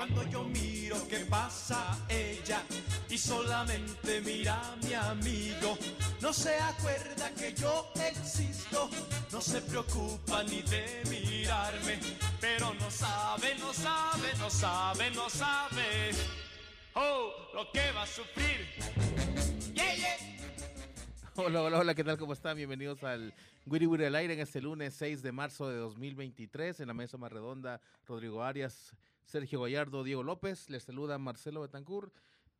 Cuando yo miro que pasa ella y solamente mira a mi amigo, no se acuerda que yo existo, no se preocupa ni de mirarme, pero no sabe, no sabe, no sabe, no sabe. Oh, lo que va a sufrir. Hola, hola, hola, ¿qué tal? ¿Cómo están? Bienvenidos al Wiri Wiri al aire en este lunes 6 de marzo de 2023. En la mesa más redonda, Rodrigo Arias, Sergio Gallardo, Diego López. Les saluda Marcelo Betancourt,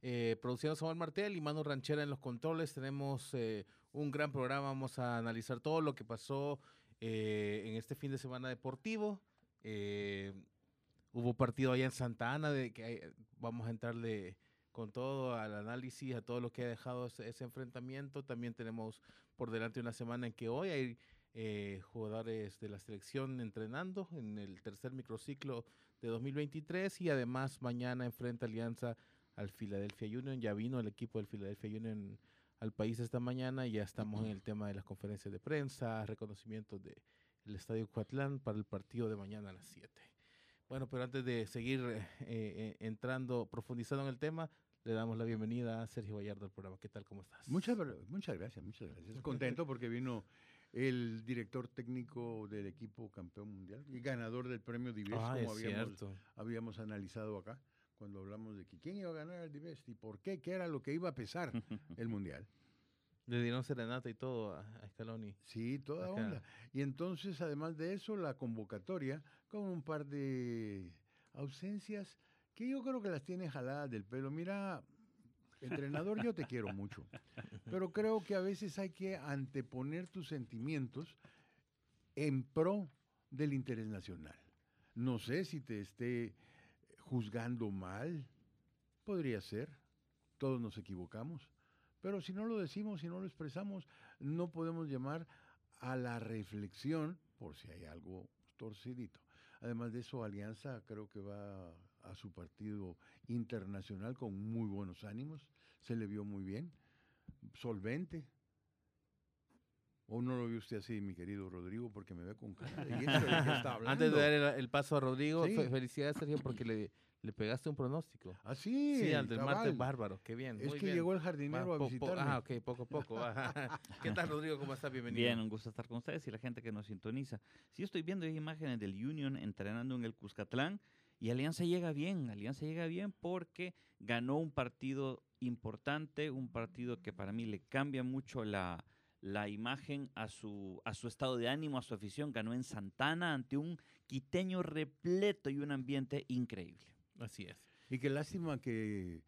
eh, produciendo Samuel Martel y Manu Ranchera en los controles. Tenemos eh, un gran programa. Vamos a analizar todo lo que pasó eh, en este fin de semana deportivo. Eh, hubo partido allá en Santa Ana, de que vamos a entrarle con todo al análisis, a todo lo que ha dejado ese, ese enfrentamiento. También tenemos por delante una semana en que hoy hay jugadores de la selección entrenando en el tercer microciclo de 2023 y además mañana enfrenta Alianza al Philadelphia Union. Ya vino el equipo del Philadelphia Union al país esta mañana y ya estamos en el tema de las conferencias de prensa, reconocimientos del Estadio Cuatlán para el partido de mañana a las 7. Bueno, pero antes de seguir eh, eh, entrando, profundizando en el tema, le damos la bienvenida a Sergio Gallardo al programa. ¿Qué tal? ¿Cómo estás? Muchas, muchas gracias, muchas gracias. Contento porque vino el director técnico del equipo campeón mundial y ganador del premio Dives, Ah, como habíamos, habíamos analizado acá cuando hablamos de que quién iba a ganar el Dives y por qué, qué era lo que iba a pesar el mundial. Le dieron serenata y todo a, a Scaloni. Sí, toda Acá. onda. Y entonces, además de eso, la convocatoria con un par de ausencias que yo creo que las tiene jaladas del pelo. Mira, entrenador, yo te quiero mucho, pero creo que a veces hay que anteponer tus sentimientos en pro del interés nacional. No sé si te esté juzgando mal, podría ser, todos nos equivocamos, pero si no lo decimos, si no lo expresamos, no podemos llamar a la reflexión por si hay algo torcidito. Además de eso, Alianza creo que va a su partido internacional con muy buenos ánimos, se le vio muy bien, solvente. ¿O no lo vio usted así, mi querido Rodrigo? Porque me ve con cara de ¿y esto de está? Antes de dar el, el paso a Rodrigo, Sí. fe- felicidades, Sergio, porque le, le pegaste un pronóstico. Ah, sí, Sí, al del cabal. martes bárbaro. Qué bien. Es muy que bien. llegó el Va, jardinero a po- po- visitarme. ah, ok, poco a poco. va. ¿Qué tal, Rodrigo? ¿Cómo estás? Bienvenido. Bien, un gusto estar con ustedes y la gente que nos sintoniza. Sí, estoy viendo imágenes del Union entrenando en el Cuscatlán y Alianza llega bien, Alianza llega bien porque ganó un partido importante, un partido que para mí le cambia mucho la, la imagen a su, a su estado de ánimo, a su afición. Ganó en Santana ante un quiteño repleto y un ambiente increíble. Así es. Y qué lástima que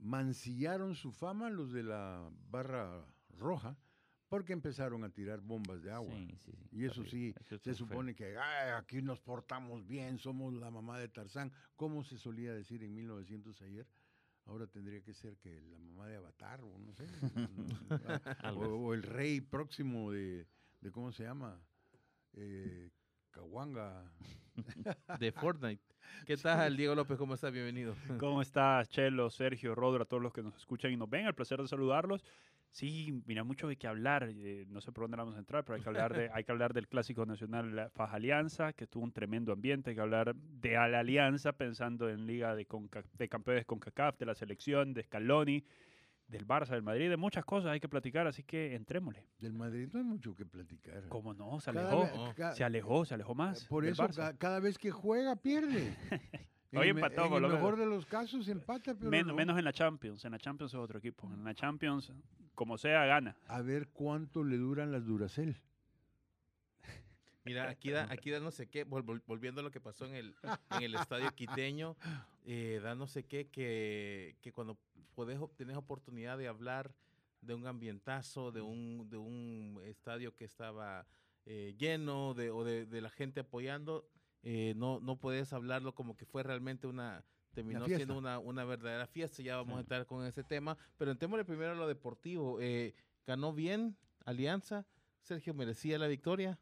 mancillaron su fama los de la barra roja porque empezaron a tirar bombas de agua. Sí, sí, sí, Y eso sí, Eso se feo. supone que "Ay, aquí nos portamos bien, somos la mamá de Tarzán, como se solía decir en 1900 ayer. Ahora tendría que ser que la mamá de Avatar, o no sé, o, o el rey próximo de, de ¿cómo se llama? Eh, Cahuanga. De Fortnite. ¿Qué tal, Diego López? ¿Cómo estás? Bienvenido. ¿Cómo estás, Chelo, Sergio, Rodro, a todos los que nos escuchan y nos ven? El placer de saludarlos. Sí, mira, mucho hay que hablar. eh, no sé por dónde vamos a entrar, pero hay que hablar, de, hay que hablar del Clásico Nacional la Faja Alianza, que tuvo un tremendo ambiente. Hay que hablar de la Alianza, pensando en Liga de, Conca- de Campeones con CACAF, de la selección, de Scaloni, del Barça, del Madrid, de muchas cosas hay que platicar, así que entrémosle. Del Madrid no hay mucho que platicar. ¿Cómo no? Se alejó. Se alejó, se alejó más. Por eso ca- cada vez que juega pierde. Hoy empató En con el lo- mejor de los casos empata, pero Men- no. Menos en la Champions. En la Champions es otro equipo. En la Champions, como sea, gana. A ver cuánto le duran las Duracel. Mira, aquí da, aquí da no sé qué, vol- vol- volviendo a lo que pasó en el, en el estadio quiteño, eh, da no sé qué, que, que cuando podés, tenés oportunidad de hablar de un ambientazo, de un, de un estadio que estaba eh, lleno, de, o de, de la gente apoyando, eh, no, no puedes hablarlo como que fue realmente una, terminó siendo una, una verdadera fiesta, ya vamos a Sí. entrar con ese tema, pero entémosle primero a lo deportivo, eh, ganó bien Alianza, Sergio merecía la victoria,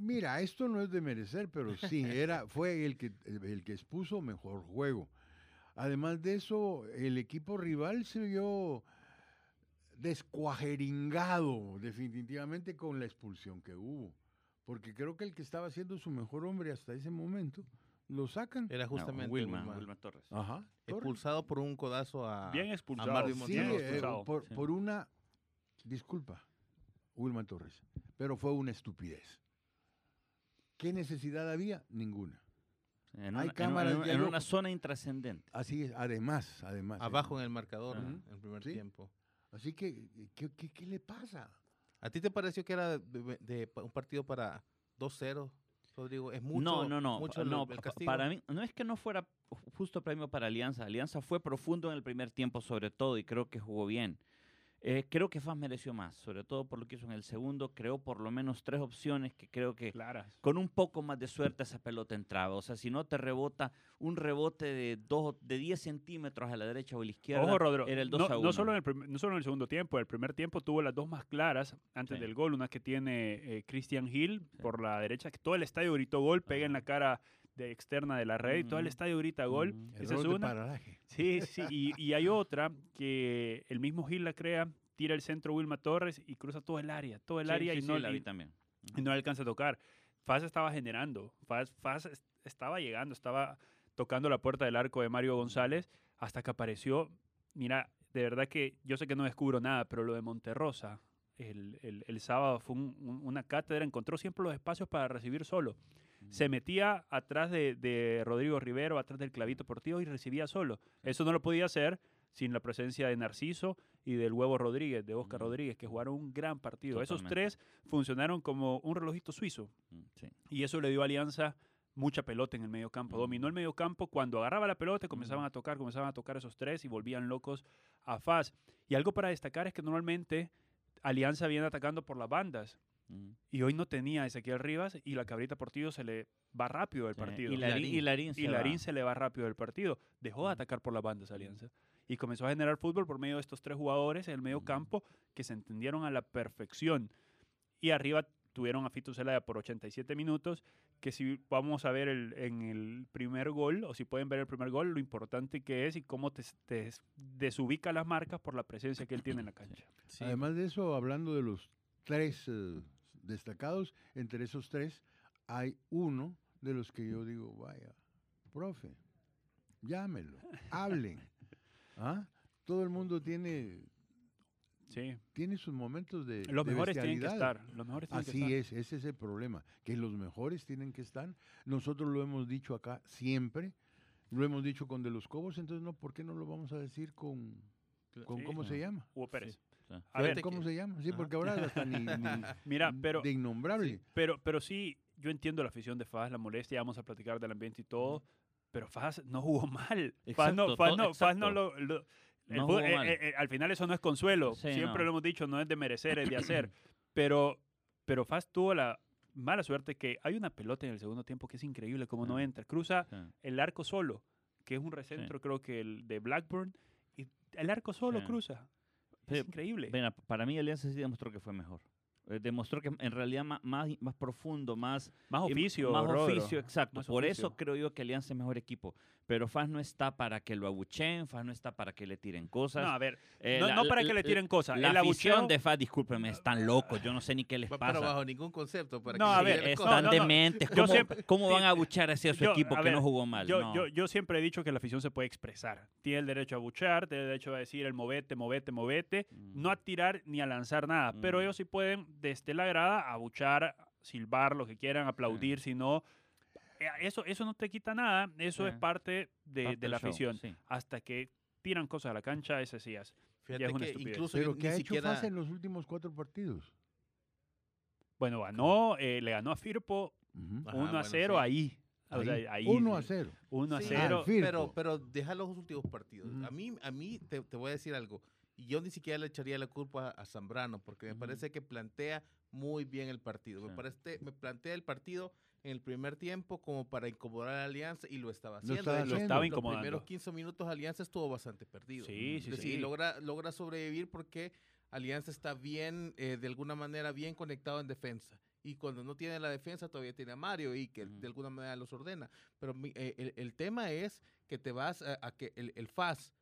Mira, esto no es de merecer, pero sí, era, fue el que, el, que expuso mejor juego. Además de eso, el equipo rival se vio descuajeringado definitivamente con la expulsión que hubo. Porque creo que el que estaba siendo su mejor hombre hasta ese momento, lo sacan. era No, justamente Wilma, Wilma, Wilma Torres. Ajá. Torres. expulsado por un codazo a, Bien a expulsado. Marvin Sí, eh, por, Sí. por una, disculpa, Wilman Torres, pero fue una estupidez. ¿Qué necesidad había? Ninguna. En, Hay una, en cámaras una- ya en una zona intrascendente. Así es, además, además. eh. abajo en el marcador Ajá. ¿no? en el primer Sí. tiempo. Así que, ¿qué, qué, qué le pasa? ¿A ti te pareció que era de, de- pa- un partido para 2-0, Rodrigo? ¿Es mucho, no, no, no. mucho pa- el- no, el pa- castigo? para mí, no es que no fuera ju- justo premio para Alianza. Alianza fue profundo en el primer tiempo, sobre todo, y creo que jugó bien. Eh, creo que FAS mereció más, sobre todo por lo que hizo en el segundo. Creó por lo menos tres opciones que creo que Claras. con un poco más de suerte esa pelota entraba. O sea, si no te rebota un rebote de, dos, de 10 centímetros a la derecha o a la izquierda, Ojo, Rodro. era el 2 no, a 1. no solo en el no solo en el segundo tiempo. El primer tiempo tuvo las dos más claras antes Sí. del gol. Una que tiene eh, Christian Hill Sí. por la derecha, que todo el estadio gritó gol, pega en la cara de externa de la red y todo el estadio grita gol. Esa Error es una. paralaje. Sí, sí. Y, y hay otra que el mismo Hill la crea, tira el centro Wilma Torres y cruza todo el área. Todo el Sí, área sí, y, sí, no, la y- vi también. y no alcanza a tocar. Faz estaba generando, Faz, Faz es- estaba llegando, estaba tocando la puerta del arco de Mario González hasta que apareció. Mira, de verdad que yo sé que no descubro nada, pero lo de Monterrosa el, el- el sábado fue un- un- una cátedra, encontró siempre los espacios para recibir solo. Se metía atrás de, de Rodrigo Rivero, atrás del clavito portivo y recibía solo. Eso no lo podía hacer sin la presencia de Narciso y del Huevo Rodríguez, de Oscar. Rodríguez, que jugaron un gran partido. Esos tres funcionaron como un relojito suizo Mm, Sí. y eso le dio a Alianza mucha pelota en el medio campo. Dominó el medio campo cuando agarraba la pelota, comenzaban a tocar, comenzaban a tocar esos tres y volvían locos a Faz. Y algo para destacar es que normalmente Alianza viene atacando por las bandas Mm. y hoy no tenía a Ezequiel Rivas y la Cabrita Portillo se le va rápido del Sí, partido. Y Larín, y Larín se Y va. Larín se le va rápido del partido. Dejó de atacar por las bandas Alianza. Y comenzó a generar fútbol por medio de estos tres jugadores en el medio Mm. campo que se entendieron a la perfección. Y arriba tuvieron a Fito Zelaya por 87 minutos, que si vamos a ver el, en el primer gol, o si pueden ver el primer gol, lo importante que es y cómo te, te desubica las marcas por la presencia que él tiene en la cancha. Sí, Además de eso, hablando de los tres eh, destacados, entre esos tres hay uno de los que yo digo, vaya, profe, llámelo, hablen. ¿Ah? Todo el mundo tiene, Sí. tiene sus momentos de Los de mejores tienen que estar. Los mejores tienen que Así estar. es, ese es el problema, que los mejores tienen que estar. Nosotros lo hemos dicho acá siempre, lo hemos dicho con De los Cobos, entonces no, ¿por qué no lo vamos a decir con, con Sí. ¿cómo se llama? Hugo Pérez. Sí. A ver, que- ¿Cómo se llama? Sí, porque ahora hasta ni, ni- mira, pero, de innombrable. pero, pero sí, yo entiendo la afición de Faz, la molestia, vamos a platicar del ambiente y todo, pero Faz no jugó mal. Faz no, Faz no, Faz no lo... lo- No eh, mal. eh, eh, al final eso no es consuelo, Sí, siempre no. lo hemos dicho, no es de merecer, es de hacer, pero, pero Faz tuvo la mala suerte que hay una pelota en el segundo tiempo que es increíble como no Ah. entra, cruza Sí. el arco solo, que es un recentro creo que el de Blackburn, y el arco solo Sí. cruza. Es increíble. Ven, para mí Alianza sí demostró que fue mejor. Eh, Demostró que en realidad ma- más, más, profundo, más Más oficio, Más Rodro. oficio, exacto. Más Por oficio. eso creo yo que Alianza es mejor equipo. Pero Faz no está para que lo abucheen, Faz no está para que le tiren cosas. No, a ver, Eh, no, la- no para la- que le la- tiren cosas. La el afición abucheo- de Faz, discúlpenme, están locos. Yo no sé ni qué les Pa- pasa. Pero bajo ningún concepto. Para No, que a ver. Están no, no, dementes. ¿Cómo, siempre- cómo van a abuchar así a su yo- equipo a que ver, no jugó mal? Yo, No. yo, yo siempre he dicho que la afición se puede expresar. Tiene el derecho a buchar, tiene el derecho a decir el movete, movete, movete. Mm. No a tirar ni a lanzar nada. Pero Mm. ellos sí pueden, desde la grada, abuchar, silbar, lo que quieran, aplaudir, si no. eh, Eso, eso no te quita nada. Eso Sí. es parte de, Parte de la show, afición. sí. Hasta que tiran cosas a la cancha, ese sí es. Fíjate es una que estupidez. incluso Pero ¿qué ha hecho siquiera... Faz en los últimos cuatro partidos? Bueno, ganó, eh, le ganó a Firpo Ujú. Ajá, 1 a bueno, 0 sí. ahí. O sea, Ahí, ahí, 1 a sí. 0. 1 a Sí, 0. al fin. Pero, pero deja los últimos partidos. Ujú. A mí, a mí te, te voy a decir algo. Y yo ni siquiera le echaría la culpa a Zambrano, porque me parece que plantea muy bien el partido. Me, parece, me plantea el partido en el primer tiempo como para incomodar a la Alianza y lo estaba Lo haciendo. estaba De hecho, Lo estaba Los incomodando. primeros 15 minutos Alianza estuvo bastante perdido. Sí, sí, Es sí. logra, logra sobrevivir porque Alianza está bien, eh, de alguna manera, bien conectado en defensa. Y cuando no tiene la defensa, todavía tiene a Mario y que de alguna manera los ordena. Pero eh, el, el tema es que te vas a, a que el, el FAS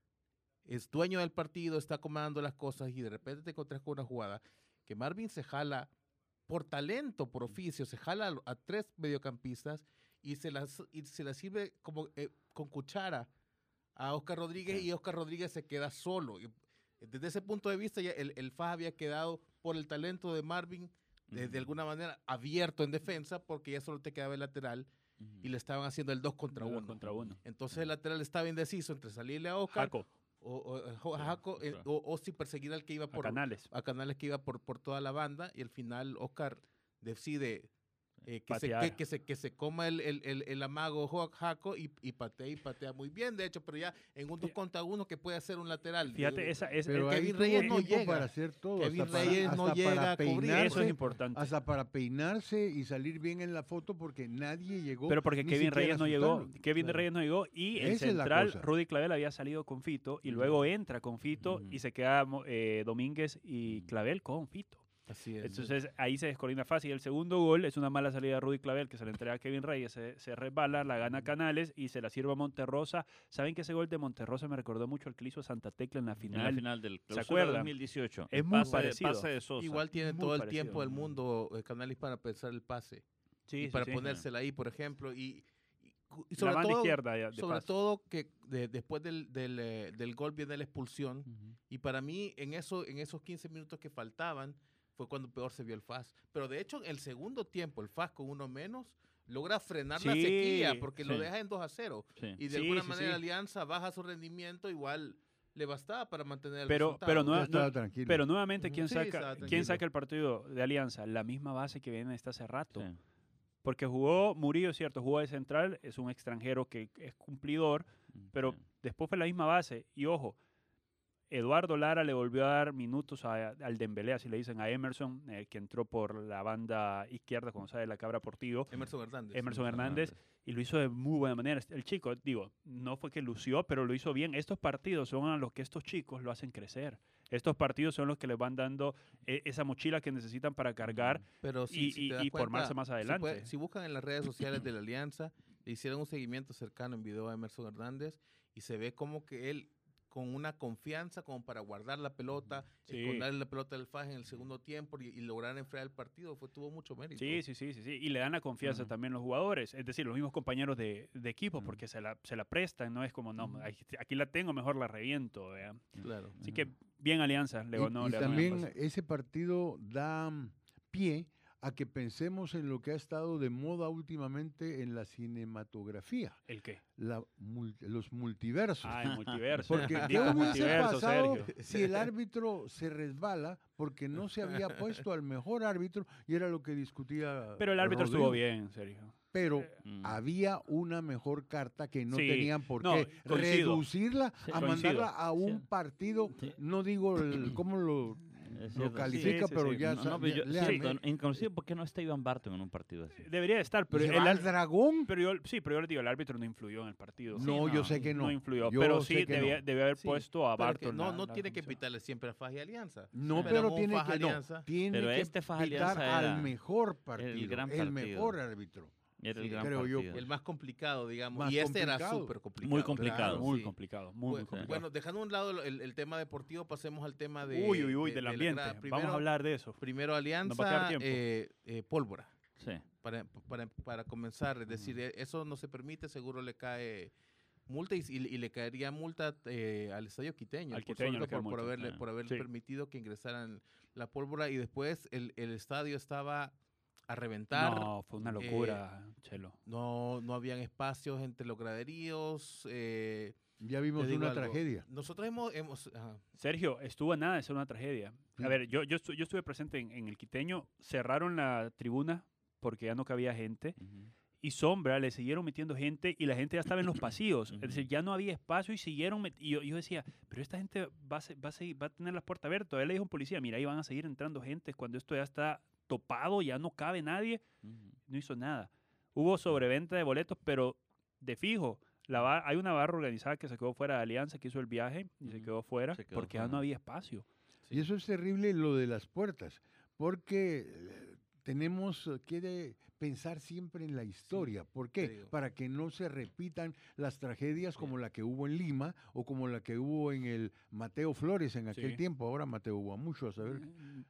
es dueño del partido, está comandando las cosas y de repente te encontrás con una jugada que Marvin se jala por talento, por oficio, se jala a, tres mediocampistas y se las, y se las sirve como eh, con cuchara a Oscar Rodríguez Sí. y Oscar Rodríguez se queda solo. Y, desde ese punto de vista, ya el, el FAS había quedado por el talento de Marvin, de, alguna manera abierto en defensa, porque ya solo te quedaba el lateral y le estaban haciendo el 2 contra Uno 1. contra uno. Entonces el lateral estaba indeciso entre salirle a Oscar Jaco, o, o- o- Jo- Sí, Jaco, eh, claro. o, perseguir al que iba a por Canales. a Canales que iba por, por toda la banda y al final Oscar decide eh, que, se, que, se, que se coma el, el, el, el amago Jaco y, y patea y patea muy bien, de hecho, pero ya en un 2 contra 1 que puede hacer un lateral. Fíjate, esa, es, Pero Kevin Reyes no llega. para hacer todo. Kevin hasta para- Reyes no hasta llega para a cubrir. peinarse, eso es importante. Hasta para peinarse y salir bien en la foto porque nadie llegó. Pero porque Kevin Reyes no llegó. Kevin Claro. Reyes no llegó y el central. Rudy Clavel había salido con Fito y luego entra con Fito y se queda eh, Domínguez y. Clavel con Fito. Así es. Entonces ahí se descoordina fácil. El segundo gol es una mala salida de Rudy Clavel que se le entrega a Kevin Reyes, se, se resbala, la gana Canales y se la sirve a Monterrosa. ¿Saben que ese gol de Monterrosa me recordó mucho al que le hizo Santa Tecla en la En la final? final del ¿Se acuerdan? 2018. Es muy pase, parecido. pase de Sosa. Igual tiene muy todo el parecido. tiempo del mundo eh, Canales para pensar el pase Sí, y sí, para sí. ponérsela ahí, por ejemplo, y, La sobre banda todo, izquierda ya, de sobre paso. todo que de- después del, del, eh, del gol viene la expulsión. Y para mí, en, eso, en esos 15 minutos que faltaban, fue cuando peor se vio el FAS. Pero de hecho, en el segundo tiempo, el FAS con uno menos logra frenar la sequía porque lo deja en 2 a 0. Sí. Y de Sí, alguna sí, manera sí. Alianza baja su rendimiento, igual le bastaba para mantener el Pero- resultado. pero no- tranquilo. Pero nuevamente. ¿quién, Sí, saca, ¿quién saca el partido de Alianza? La misma base que viene desde hace rato. Sí. Porque jugó Murillo, cierto, jugó de central, es un extranjero que es cumplidor, pero Sí. después fue la misma base. Y ojo, Eduardo Lara le volvió a dar minutos a- al Dembélé, así le dicen a Emerson, eh, que entró por la banda izquierda cuando sale la cabra Portillo. Emerson Hernández. Emerson Hernández y lo hizo de muy buena manera. El chico, digo, no fue que lució, pero lo hizo bien. Estos partidos son a los que estos chicos lo hacen crecer. Estos partidos son los que les van dando eh, esa mochila que necesitan para cargar. Pero y- si y- formarse más si adelante. puede- Si, buscan en las redes sociales de la Alianza, le hicieron un seguimiento cercano en video a Emerson Hernández y se ve como que él con una confianza como para guardar la pelota, Sí. esconder la pelota del FAS en el segundo tiempo y, y lograr enfriar el partido, fue, tuvo mucho mérito. Sí, sí, sí, sí, sí. Y le dan la confianza Ujú. también los jugadores, es decir, los mismos compañeros de, de equipo, porque se la, se la prestan, no es como, no, aquí- aquí la tengo, mejor la reviento. Claro. Así que bien Alianza, le Y- ganó. ganó también ese partido da mm, pie a que pensemos en lo que ha estado de moda últimamente en la cinematografía, ¿El qué? la mul- los multiversos. Ah, el multiverso. Porque ¿qué hubiese multiverso, pasado Sergio. si el árbitro se resbala porque no se había puesto al mejor árbitro y era lo que discutía Pero el árbitro estuvo bien, Sergio. Pero Mm. había una mejor carta que no Sí, tenían por qué reducirla Sí, a coincido. mandarla a un Sí. partido, Sí. no digo el, cómo lo, Es lo califica, sí, pero sí. ya No, no, pero yo- cierto, inclusive, ¿por qué no está Iván Barton en un partido así? Debería estar, pero el al dragón. pero yo, sí, pero yo le digo, el árbitro no influyó en el partido. no, Sí, yo sé que no. No influyó, Yo pero sí debía, no. debía haber Sí, puesto a Barton. no, no la tiene que pitarle siempre a FAS y Alianza. No, Pero tiene Faja que tiene Pero que este Faja pitar al mejor partido, el, gran partido. mejor árbitro. Era el gran creo yo, partido. El más complicado, digamos. Más y este era súper complicado. Muy complicado. Muy sí. complicado, muy, complicado. Bueno, dejando a un lado el, el tema deportivo, pasemos al tema de. uy, uy, uy, de- del de la ambiente. grada. Vamos Primero- a hablar de eso. Primero va a quedar Alianza, tiempo. eh, eh, pólvora. Sí. Para, para, para comenzar, es decir, eh, eso no se permite, seguro le cae multa y, y- y le caería multa eh, al estadio quiteño, Al por, Quiteño por, por haberle, sí. por haber Sí. permitido que ingresaran la pólvora y después el, el estadio estaba a reventar. No, fue una eh, locura, Chelo. No, no habían espacios entre los graderíos. eh, Ya vimos una algo, tragedia. Nosotros hemos... hemos ajá. Sergio, estuvo a nada de ser una tragedia. A ver, yo, yo, estu- yo estuve presente en, en el Quiteño, cerraron la tribuna porque ya no cabía gente y Sombra le siguieron metiendo gente y la gente ya estaba en los pasillos. Es decir, ya no había espacio y siguieron. met- Y yo, yo decía, pero esta gente va a, se- va, a seguir- va a tener las puertas abiertas. Todavía le dijo a un policía, mira, ahí van a seguir entrando gente cuando esto ya está topado, ya no cabe nadie, no hizo nada. Hubo sobreventa de boletos, pero de fijo, la bar- hay una barra organizada que se quedó fuera de Alianza, que hizo el viaje y se quedó fuera Se quedó porque ya no había espacio. Y eso es terrible lo de las puertas, porque eh, tenemos que de- pensar siempre en la historia. ¿Por qué? Para que no se repitan las tragedias como la que hubo en Lima o como la que hubo en el Mateo Flores en aquel Sí. tiempo. Ahora Mateo hubo mucho, a saber.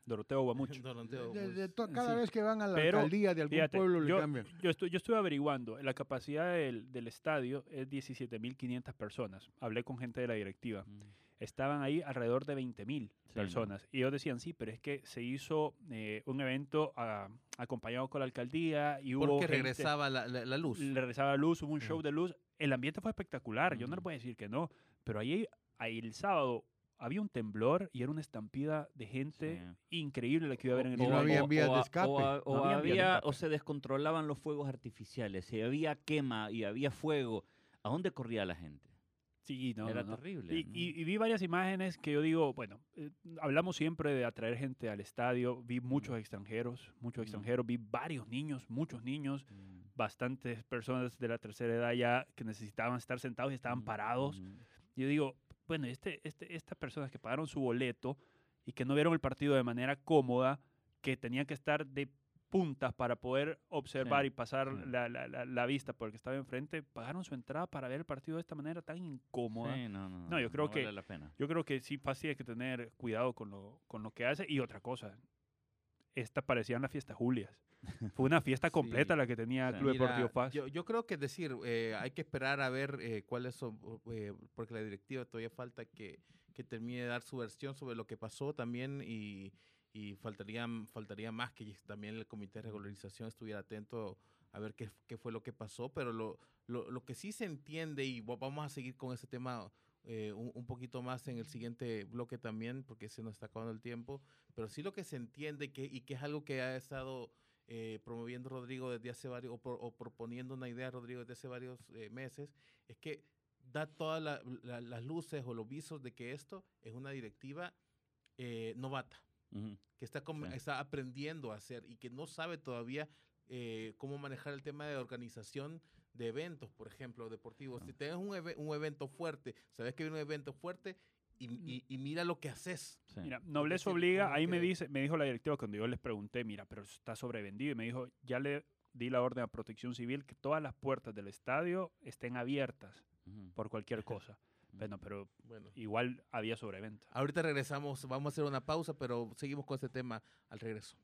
Doroteo Guamuch. Doroteo, De- pues, de to- cada sí. vez que van a la Pero, alcaldía de algún Fíjate, pueblo le yo, cambian. yo, estoy, yo averiguando, la capacidad del, del estadio es 17.500 personas. Hablé con gente de la directiva. Ujú. Estaban ahí alrededor de 20.000 ¿no? personas. Y ellos decían, sí, pero es que se hizo eh, un evento ah, acompañado con la alcaldía y hubo porque gente- regresaba la, la- la luz. regresaba luz, hubo un show Ah. de luz. El ambiente fue espectacular, yo no le Ujú. puedo decir que no. Pero ahí, ahí el sábado había un temblor y era una estampida de gente Sí. increíble la que iba a ver en el Y no vías de escape. O, a- o No de había- escape. o se descontrolaban los fuegos artificiales. Si había quema y había fuego, ¿a dónde corría la gente? Sí, no, Era no, no. terrible. Y, y- y vi varias imágenes que yo digo, bueno, eh, hablamos siempre de atraer gente al estadio, vi muchos extranjeros, muchos Mm. extranjeros, vi varios niños, muchos niños, Mm, bastantes personas de la tercera edad ya que necesitaban estar sentados y estaban mm, parados. mm. Yo digo, bueno, este, este, estas personas que pagaron su boleto y que no vieron el partido de manera cómoda, que tenían que estar de puntas para poder observar Sí, y pasar sí. la, la- la- la vista por el que estaba enfrente, pagaron su entrada para ver el partido de esta manera tan incómoda. Sí, no, no, No, yo creo que- vale la pena. Yo creo que sí, fácil hay que tener cuidado con lo, con lo que hace. Y otra cosa, esta parecía una fiesta Julias. Fue una fiesta Sí. completa la que tenía el. Club Mira, Deportivo Paz. Yo, yo creo que es decir, eh, hay que esperar a ver eh, cuáles son, eh, porque la directiva todavía falta que, que termine de dar su versión sobre lo que pasó también y, y faltaría, faltaría más que también el comité de regularización estuviera atento a ver qué, qué fue lo que pasó, pero lo, lo, lo que sí se entiende y va- vamos a seguir con ese tema eh, un, un poquito más en el siguiente bloque también, porque se nos está acabando el tiempo, pero sí lo que se entiende que, y que es algo que ha estado eh, promoviendo Rodrigo desde hace varios, o, pro- o proponiendo una idea Rodrigo desde hace varios eh, meses, es que da todas la- la- las luces o los visos de que esto es una directiva eh, que está, Sí. está aprendiendo a hacer y que no sabe todavía eh, cómo manejar el tema de organización de eventos, por ejemplo, deportivos. Si tienes un, un evento fuerte, sabes que viene un evento fuerte y, y- y mira lo que haces. Sí. Mira, nobleza obliga, ahí me dice, me dijo la directiva cuando yo les pregunté, mira, pero está sobrevendido, y me dijo, ya le di la orden a protección civil que todas las puertas del estadio estén abiertas por cualquier cosa. Bueno, pero Bueno. igual había sobreventa. Ahorita regresamos, vamos a hacer una pausa, pero seguimos con este tema al regreso.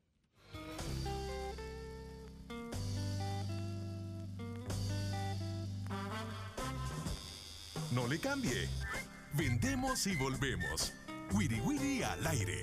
No le cambie. Vendemos y volvemos. Wiri Wiri al aire.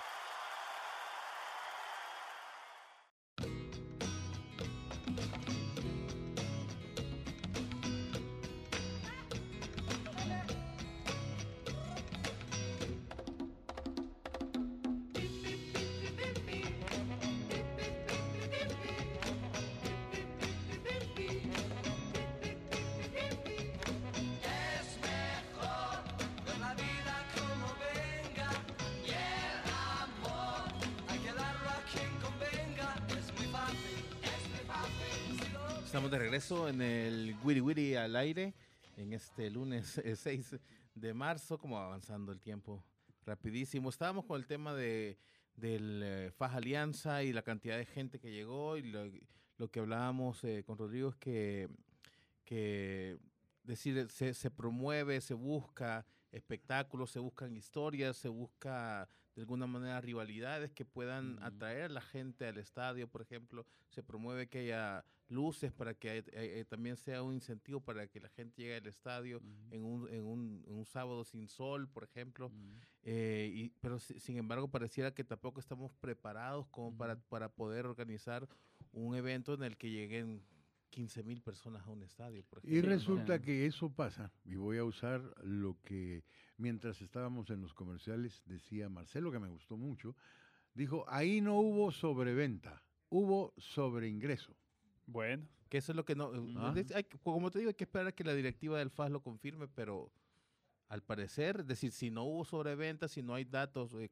Wiri Wiri al aire en este lunes eh, 6 de marzo, como avanzando el tiempo rapidísimo. Estábamos con el tema de del eh, Faja Alianza y la cantidad de gente que llegó y lo, lo que hablábamos eh, con Rodrigo es que, que decir, se, se promueve, se busca espectáculos, se buscan historias, se busca de alguna manera rivalidades que puedan atraer a la gente al estadio, por ejemplo, se promueve que haya luces para que eh, eh, también sea un incentivo para que la gente llegue al estadio en un, en un, en un sábado sin sol, por ejemplo. Eh, y, pero si- sin embargo pareciera que tampoco estamos preparados como para, para poder organizar un evento en el que lleguen 15 mil personas a un estadio, por Y ejemplo. ¿no? resulta que eso pasa, y voy a usar lo que mientras estábamos en los comerciales decía Marcelo, que me gustó mucho, dijo, ahí no hubo sobreventa, hubo sobreingreso. Bueno, Que eso es lo que no... es- hay como te digo, hay que esperar a que la directiva del FAS lo confirme, pero al parecer, es decir, si no hubo sobreventa, si no hay datos eh,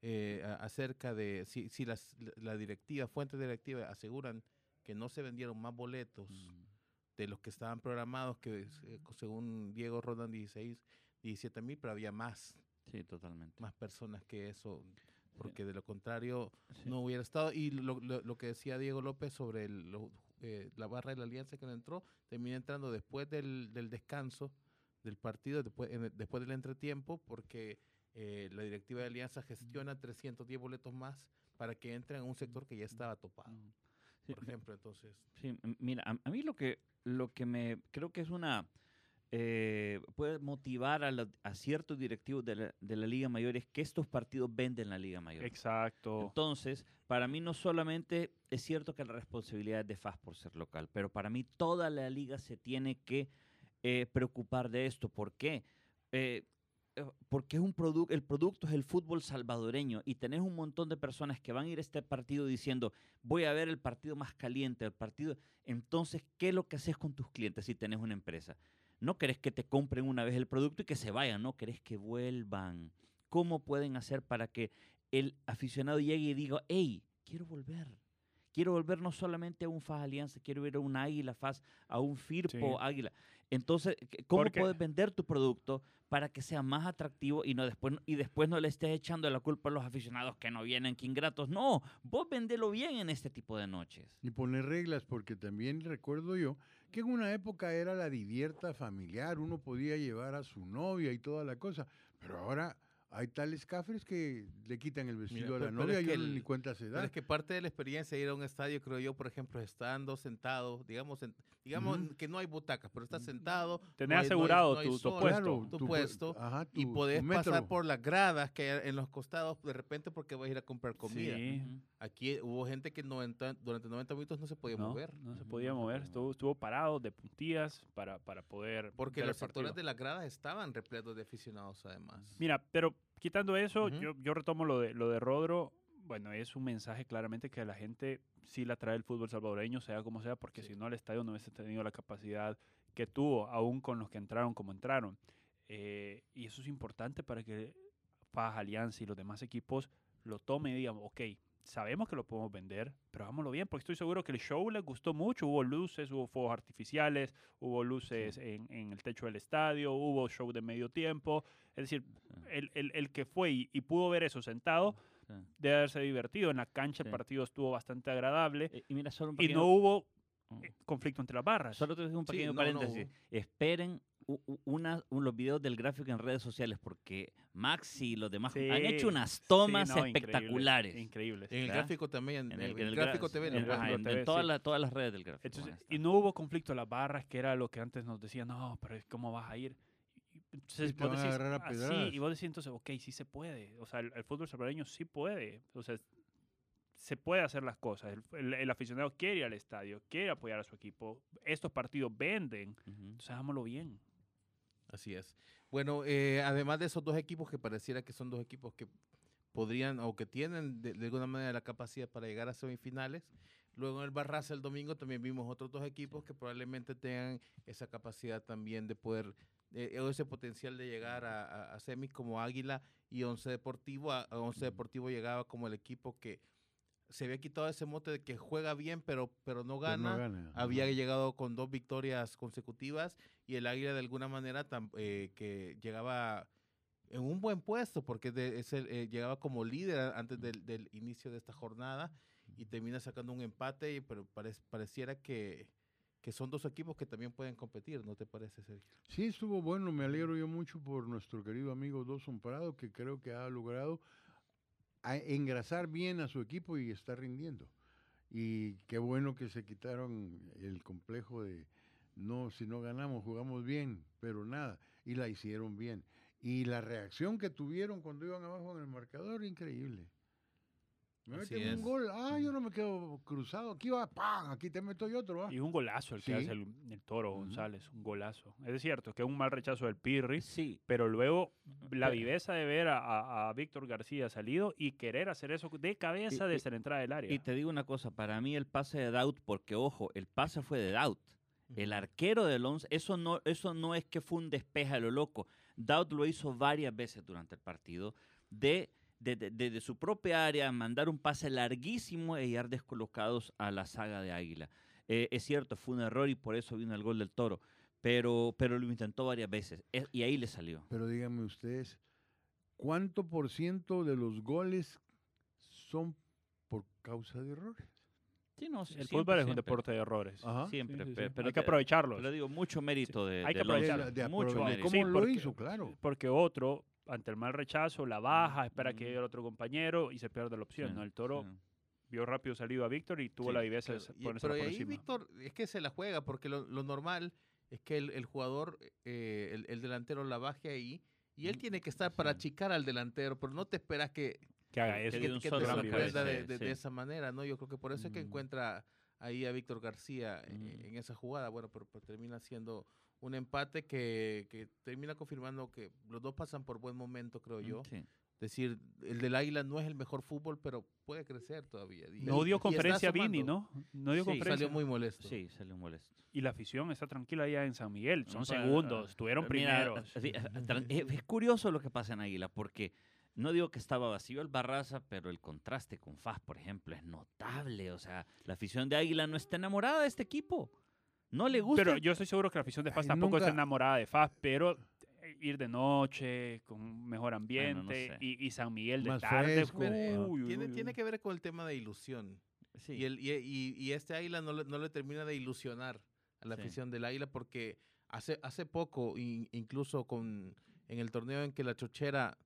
eh, acerca de... Si, si las- la, directiva, fuentes directiva aseguran que no se vendieron más boletos de los que estaban programados, que eh, según Diego rondan 16, 17 mil, pero había más, Sí, totalmente. más personas que eso, porque de lo contrario Sí. no hubiera estado. Y lo, lo- lo que decía Diego López sobre el- lo- eh, la barra de la alianza que no entró, termina entrando después del, del descanso del partido, después, en el- después del entretiempo, porque eh, la directiva de alianza gestiona 310 boletos más para que entren a un sector que ya estaba topado, Sí, por ejemplo. Entonces, Sí, mira, a, a mí lo que, lo que me creo que es una eh, puede motivar a, la- a ciertos directivos de la, de la Liga Mayor es que estos partidos venden la Liga Mayor. exacto. Entonces, para mí no solamente es cierto que la responsabilidad es de FAS por ser local, pero para mí toda la liga se tiene que eh, preocupar de esto. ¿Por qué? Eh, porque es un produ- el producto es el fútbol salvadoreño y tenés un montón de personas que van a ir a este partido diciendo voy a ver el partido más caliente, el partido. Entonces, ¿qué es lo que haces con tus clientes si tenés una empresa? No querés que te compren una vez el producto y que se vayan, no querés que vuelvan. ¿Cómo pueden hacer para que el aficionado llegue y diga, hey, quiero volver? Quiero volver no solamente a un FAS Alianza, quiero ir a un Águila FAS, a un Firpo Sí. Águila. Entonces, ¿qué- ¿cómo puedes vender tu producto para que sea más atractivo y no después y después no le estés echando la culpa a los aficionados que no vienen, que ingratos? No, vos vendelo bien en este tipo de noches. Y poner reglas, porque también recuerdo yo que en una época era la divierta familiar, uno podía llevar a su novia y toda la cosa, pero ahora hay tales cafres que le quitan el vestido a la pero- pero novia es y ni cuenta se Pero da. es que parte de la experiencia de ir a un estadio, creo yo, por ejemplo, estando sentado, digamos, en- digamos que no hay butacas, pero estás sentado. Tenés no hay- no hay- asegurado no hay tu- tu sol, puesto. Claro, tu pu- puesto, ajá, y tu- tu podés pasar por las gradas que hay en los costados de repente porque vas a ir a comprar comida. Sí. Aquí hubo gente que 90 durante 90 minutos no se podía no, mover. no se podía mover, estuvo, estuvo parado de puntillas para, para poder Porque los sectores de las gradas estaban repletos de aficionados además. Mira, pero quitando eso, yo, yo retomo lo de, lo de Rodro. Bueno, es un mensaje claramente que a la gente sí la trae el fútbol salvadoreño, sea como sea, porque Sí. si no el estadio no hubiese tenido la capacidad que tuvo, aún con los que entraron como entraron. Eh, y eso es importante para que Paz, Alianza y los demás equipos lo tomen y digan, ok, sabemos que lo podemos vender, pero hagámoslo bien, porque estoy seguro que el show les gustó mucho. Hubo luces, hubo fuegos artificiales, hubo luces en, en el techo del estadio, hubo show de medio tiempo. Es decir, el, el- el que fue y, y pudo ver eso sentado, Sí. debe haberse divertido. En la cancha el Sí. partido estuvo bastante agradable Eh, Y mira, solo un y pequeño, no hubo Mm. eh, conflicto entre las barras. Solo te un Sí, pequeño no, no paréntesis. Esperen una, un- los videos del gráfico en redes sociales porque Maxi y los demás han Sí, hecho unas sí, tomas no, increíbles, espectacular. Increíbles. En el gráfico también, En en el, el, gráfico TV. en- en- en todas, sí. las- todas las redes del gráfico. Entonces, y no hubo conflicto en las barras, que era lo que antes nos decían, no, pero ¿cómo vas a ir? Entonces, Y vos decís, agarrar a "Ah, sí, pedradas". y vos decís entonces, ok, sí se puede. O sea, el, el fútbol salvadoreño sí puede. O sea, se puede hacer las cosas. El, el- el aficionado quiere ir al estadio, quiere apoyar a su equipo. Estos partidos venden. Ujú. Entonces, hagámoslo bien. Así es. Bueno, eh, además de esos dos equipos que pareciera que son dos equipos que podrían o que tienen de, de alguna manera la capacidad para llegar a semifinales, luego en el Barraza el domingo también vimos otros dos equipos que probablemente tengan esa capacidad también de poder, eh, o ese potencial de llegar a, a- a semis como Águila y Once Deportivo. A, a Once Deportivo llegaba como el equipo que se había quitado ese mote de que juega bien pero, pero no Pero gana no gana. había llegado con dos victorias consecutivas y el Águila de alguna manera tam- eh, que llegaba en un buen puesto porque de- es el, eh, llegaba como líder antes del, del inicio de esta jornada y termina sacando un empate, y, pero parec- pareciera que, que son dos equipos que también pueden competir, ¿no te parece, Sergio? Sí, estuvo bueno. Me alegro yo mucho por nuestro querido amigo Dawson Prado, que creo que ha logrado a- engrasar bien a su equipo y está rindiendo. Y qué bueno que se quitaron el complejo de, no, si no ganamos, jugamos bien, pero nada. Y la hicieron bien. Y la reacción que tuvieron cuando iban abajo en el marcador, increíble. Me Así meten es. un gol, ah, yo no me quedo cruzado, aquí va, ¡pam! Aquí te meto yo otro, ah. Y un golazo el que Sí. hace el, el Toro. González, un golazo. Es cierto que es un mal rechazo del Pirri, Sí, pero luego la viveza de ver a, a- a Víctor García salido y querer hacer eso de cabeza Y- desde la entrada del área. y te digo una cosa, para mí el pase de Daut, porque ojo, el pase fue de Daut. El arquero del 11, eso no, eso no es que fue un despeje a lo loco. Daut lo hizo varias veces durante el partido de, de, de- su propia área, mandar un pase larguísimo e ir descolocados a la saga de Águila. Eh, es cierto, fue un error y por eso vino el gol del toro, pero, pero lo intentó varias veces es- y ahí le salió. Pero díganme ustedes, ¿cuánto por ciento de los goles son por causa de errores? Sí, no, el siempre, fútbol es un deporte de errores. Ajá. Siempre, Sí, sí, pe- sí. pero Hay que aprovecharlos. Pero digo, mucho mérito de, Hay que aprovechar. De- de mucho mérito. ¿Cómo Sí, lo porque- hizo? Claro. Porque otro, ante el mal rechazo, la baja, espera que Mm. llegue el otro compañero y se pierde la opción. Sí, ¿no? El Toro sí. vio rápido salido a Víctor y tuvo Sí, la viveza de Claro, ponerse pero por ahí encima. Víctor es que se la juega porque lo, lo normal es que el, el jugador, eh, el, el delantero la baje ahí y él Mm, tiene que estar para sí. achicar al delantero, pero no te esperas que, que haga que eso. de que, un que solo te sorprenda de, esa manera, ¿no? Yo creo que por eso es que Mm. encuentra ahí a Víctor García eh, Mm. en esa jugada, bueno, pero, pero termina siendo un empate que, que termina confirmando que los dos pasan por buen momento, creo yo. Mm, Sí. decir, el del Águila no es el mejor fútbol, pero puede crecer todavía. Y- No dio conferencia Vini, sumando. ¿no? No dio Sí, conferencia. Salió muy molesto. Sí, salió molesto. Y la afición está tranquila ya en San Miguel. Son No, para- segundos, estuvieron primeros. a- es es curioso lo que pasa en Águila, porque no digo que estaba vacío el Barraza, pero el contraste con FAS, por ejemplo, es notable. O sea, la afición de Águila no está enamorada de este equipo. No le gusta. Pero yo estoy seguro que la afición de FAS Ay, tampoco está nunca- enamorada de FAS, pero eh, ir de noche, con un mejor ambiente, sé. y, y San Miguel de Más tarde. uy, uy, tiene, uy, tiene que ver con el tema de ilusión. Sí. Y, el, y, y- y este Águila no le, no le termina de ilusionar a la Sí. afición del Águila porque hace, hace poco, in- incluso con, en el torneo en que la Chochera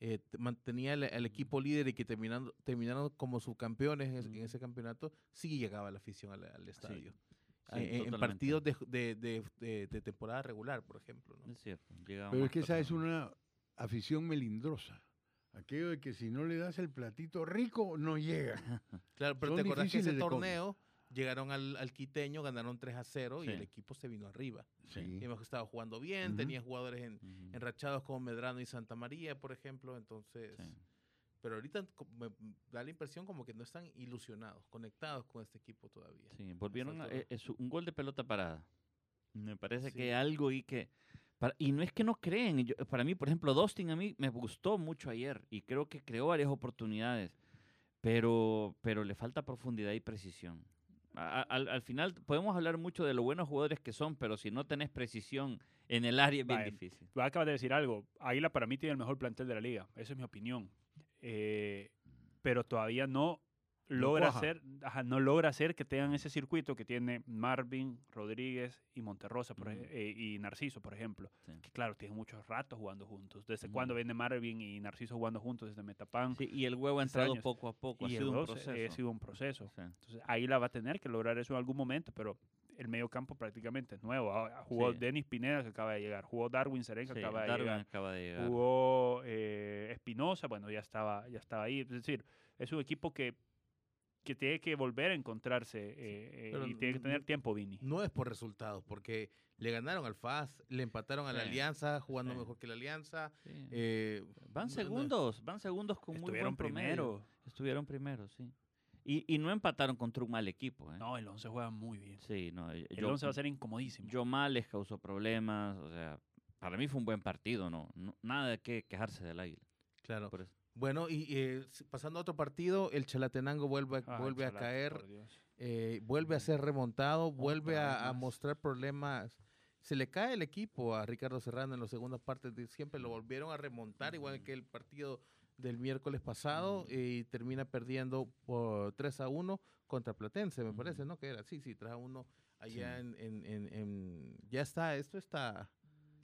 eh, mantenía el, el equipo líder y que terminando, terminaron como subcampeones en, ese- en Mm. ese campeonato, sí llegaba la afición al, al estadio. Sí, en, partidos de, de- de- de- de temporada regular, por ejemplo. ¿no? Es cierto. Pero es que esa es una afición melindrosa. Aquello de que si no le das el platito rico, no llega. Claro, pero Son te acordás que ese torneo llegaron al, al quiteño, ganaron 3 a 0 y el equipo se vino arriba. Sí. Y hemos estado jugando bien, Ujú. tenía jugadores en, Ujú. enrachados como Medrano y Santa María, por ejemplo, entonces... Sí. Pero ahorita me da la impresión como que no están ilusionados, conectados con este equipo todavía. Sí, volvieron a, eh, es un gol de pelota parada. Me parece Sí. que algo y que para- y no es que no creen. yo- para mí, por ejemplo, Dustin a mí me gustó mucho ayer y creo que creó varias oportunidades, pero pero le falta profundidad y precisión. A- al, al final podemos hablar mucho de lo buenos jugadores que son, pero si no tenés precisión en el área es bien difícil. Acabas de decir algo. Águila para mí tiene el mejor plantel de la liga. Esa es mi opinión. Eh, pero todavía no logra cuaja. hacer, ajá, no logra hacer que tengan ese circuito que tiene Marvin, Rodríguez y Monterrosa por ej- Ujú. eh, y Narciso, por ejemplo. Sí. Que claro, tienen muchos ratos jugando juntos. ¿Desde Ujú. cuándo viene Marvin y Narciso jugando juntos? Desde Metapan. Sí, y el huevo ha entrado años. poco a poco, ha y sido el un proceso. eh, ha sido un proceso. Sí. Entonces, Águila va a tener que lograr eso en algún momento, pero el medio campo prácticamente es nuevo. Ah, Jugó Sí. Denis Pineda que acaba de llegar, jugó Darwin Seren que Sí, acaba de Darwin llegar, acaba de llegar. jugó eh, Espinosa, bueno, ya estaba, ya estaba ahí. Es decir, es un equipo que, que tiene que volver a encontrarse eh, eh, y tiene que no- tener tiempo, Vini. No es por resultados, porque le ganaron al FAS, le empataron a la Sí, Alianza, jugando sí. mejor que la Alianza. Sí. eh, Van segundos, van segundos con muy buen primero. Estuvieron primero, sí. Y, y no empataron contra un mal equipo, ¿eh? No, el 11 juega muy bien. Sí, no. eh, El yo- 11 va a ser incomodísimo. Yomá les causó problemas, o sea, para mí fue un buen partido, no, no- nada de qué quejarse del Águila. Claro. Por eso. Bueno, y eh, pasando a otro partido, el Chalatenango vuelve, a- Ah, vuelve a Chalate, caer, eh, vuelve a ser remontado, vuelve a, mostrar problemas. Se le cae el equipo a Ricardo Serrano en las segundas partes, de, siempre lo volvieron a remontar, igual que el partido del miércoles pasado, y termina perdiendo por 3 a 1 contra Platense, me parece, ¿no? Que era, sí, sí, 3 a 1 allá en, en, en- en- Ya está, esto está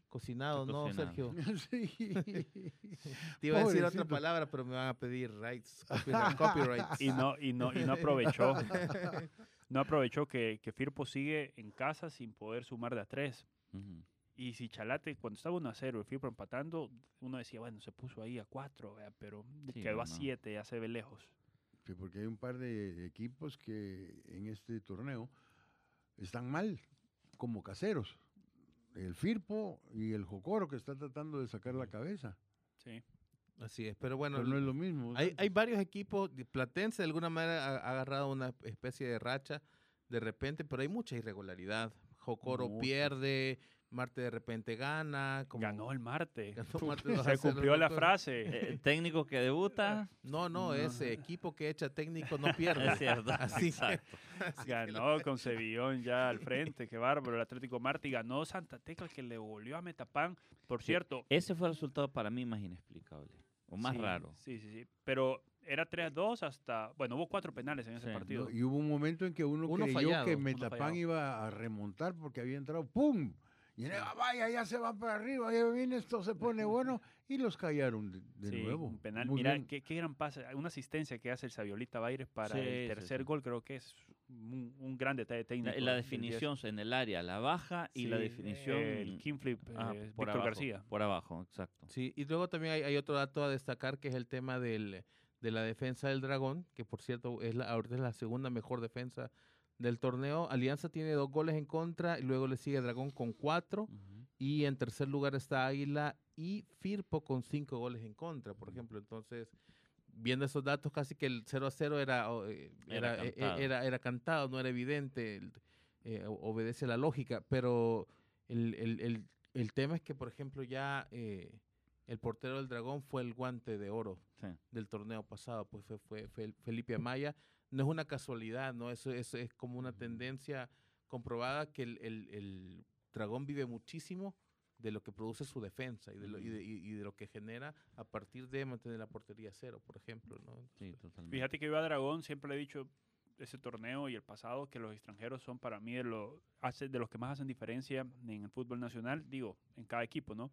cocinado, Está ¿no, cocinado. Sergio? Sí. Te iba a decir otra palabra, pero me van a pedir rights, copyright- copyrights. Y no, y no, y no aprovechó. no aprovechó que, que Firpo sigue en casa sin poder sumar de a tres. Ujú. Y si Chalate, cuando estaba 1 a 0, el Firpo empatando, uno decía, bueno, se puso ahí a 4, pero Sí, quedó a no, no. 7, ya se ve lejos. Sí, porque hay un par de equipos que en este torneo están mal, como caseros. El Firpo y el Jocoro que está tratando de sacar la cabeza. Sí. Así es, pero bueno, Pero no es lo mismo. hay, hay varios equipos, Platense de alguna manera ha, ha agarrado una especie de racha de repente, pero hay mucha irregularidad. Jocoro Mucha. pierde, Marte de repente gana. como- Ganó el Marte. ganó Se cumplió la ¿no? frase. Eh, técnico que debuta, No, no, No. ese equipo que echa técnico no pierde. es cierto. Así que- exacto. que Ganó con Sevillón ya al frente, qué bárbaro, el Atlético Marte y ganó Santa Tecla que le volvió a Metapán. Por Sí, cierto, Ese fue el resultado para mí más inexplicable, o más sí, raro. Sí, sí, sí. Pero era 3-2 hasta, bueno, hubo cuatro penales en ese Sí. partido. No, y hubo un momento en que uno, Uno creyó fallado, que Metapán iba a remontar porque había entrado ¡pum! Y era, "Ah, vaya, ya se va para arriba, ya viene, esto se pone bueno. Y los callaron de, de Sí, nuevo. un penal. Muy Mira, qué, qué gran pase. Una asistencia que hace el Saviolita Baires para Sí, el tercer sí. gol, creo que es un, un gran detalle técnico. La, la definición en el área, la baja y la definición El king flip, ah, eh, por Víctor abajo, García. Por abajo, exacto. Sí, y luego también hay, hay otro dato a destacar que es el tema del, de la defensa del Dragón, que por cierto es la, ahorita es la segunda mejor defensa del torneo. Alianza tiene dos goles en contra y luego le sigue Dragón con cuatro. Y en tercer lugar está Águila y Firpo con cinco goles en contra, por ejemplo. Entonces, viendo esos datos, casi que el 0 a 0 era, eh, Era era, eh, cantado. era, era cantado, no era evidente, el- eh, obedece la lógica. Pero el, el- el- el tema es que, por ejemplo, ya eh, el portero del Dragón fue el guante de oro Sí. del torneo pasado, pues fue, fue, fue el Felipe Amaya. No es una casualidad, ¿no? Eso, eso es como una tendencia comprobada que el, el- el dragón vive muchísimo de lo que produce su defensa y de lo, y de, y- de lo que genera a partir de mantener la portería cero, por ejemplo, ¿no? Sí, totalmente. Fíjate que yo a Dragón siempre le he dicho ese torneo y el pasado que los extranjeros son para mí de, lo, hace, de los que más hacen diferencia en el fútbol nacional, digo, en cada equipo, ¿no?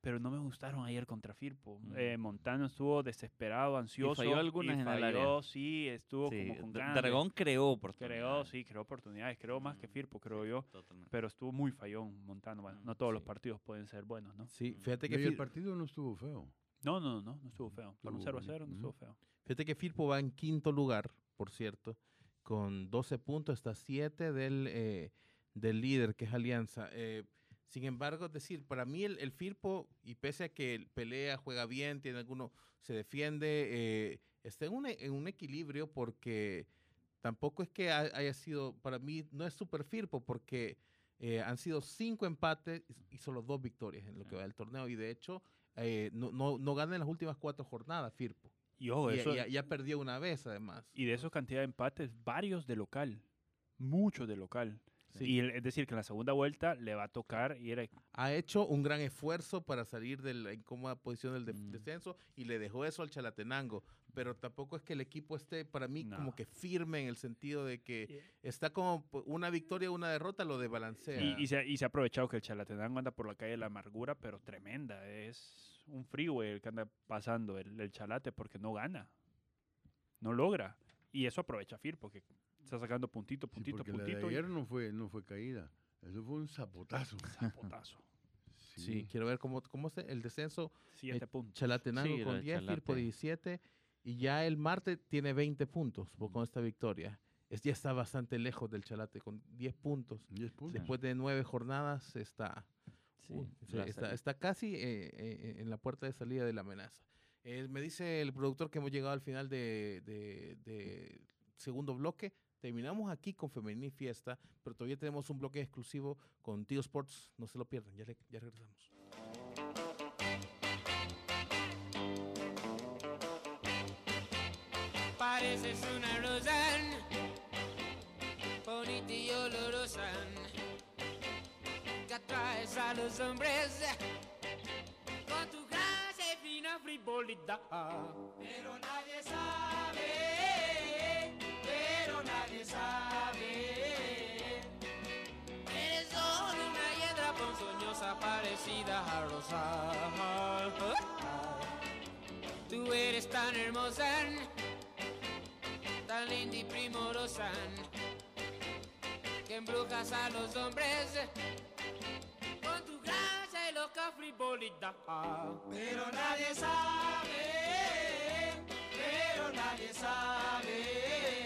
Pero no me gustaron ayer contra Firpo. Mm. Eh, Montano estuvo desesperado, ansioso. falló algunas en el área. sí, estuvo Sí, como con ganas Dragón creó Creó, oportunidades. sí, creó oportunidades, creó más que Mm, Firpo, creo yo. Totalmente. Pero estuvo muy fallón Montano. Bueno, no todos los partidos pueden ser buenos, ¿no? Sí, Mm. fíjate Y que, el partido no estuvo feo. No, no, no, no estuvo feo. Para un Estuvo 0 a 0 no estuvo feo. fíjate que Firpo va en quinto lugar, por cierto, con 12 puntos, está 7 del, eh, del líder, que es Alianza. Eh, sin embargo, es decir, para mí el, el Firpo, y pese a que pelea, juega bien, tiene alguno, se defiende, eh, está en un, en un equilibrio porque tampoco es que ha- haya sido, para mí no es super Firpo porque eh, han sido cinco empates y- solo dos victorias en lo que va del torneo y de hecho eh, no, no, no gana en las últimas cuatro jornadas Firpo. Y ojo, eso, ya, ya perdió una vez además. y de esos cantidad de empates, varios de local. Muchos de local. Sí. Y es decir, que en la segunda vuelta le va a tocar a- ha hecho un gran esfuerzo para salir de la incómoda posición del de- Mm. descenso y le dejó eso al Chalatenango. Pero tampoco es que el equipo esté, para mí, No. como que firme en el sentido de que está como una victoria, una derrota, lo desbalancea. Y, y se, y se ha aprovechado que el Chalatenango anda por la calle de la amargura, pero tremenda. Es un freeway el que anda pasando el, el Chalate porque no gana. No logra. Y eso aprovecha Fir porque está sacando puntito, Sí, puntito, la de puntito. y ayer no fue, no fue caída. Eso fue un zapotazo. zapotazo. Sí, quiero ver cómo, cómo es el descenso. Siete puntos. Chalatenango Sí, con de 10, Firpo Chalate. 17. Y ya el Marte tiene 20 puntos por- con esta victoria. Es, ya está bastante lejos del Chalate con 10 puntos. 10 puntos. Después de nueve jornadas está, Sí, uh, sí, está, está casi eh, eh, en la puerta de salida de la amenaza. Eh, me dice el productor que hemos llegado al final de, de- de segundo bloque. Terminamos aquí con Femení Fiesta, pero todavía tenemos un bloque exclusivo con Tío Sports. No se lo pierdan, ya, ya regresamos. Pareces una rosa bonita y olorosa que atraes a los hombres con tu gracia y fina frivolidad. Pero nadie sabe, nadie sabe. Eres solo una hiedra ponzoñosa parecida a rosa. Tú eres tan hermosa, tan linda y primorosa, que embrujas a los hombres con tu gracia y loca frivolidad. Pero nadie sabe, pero nadie sabe.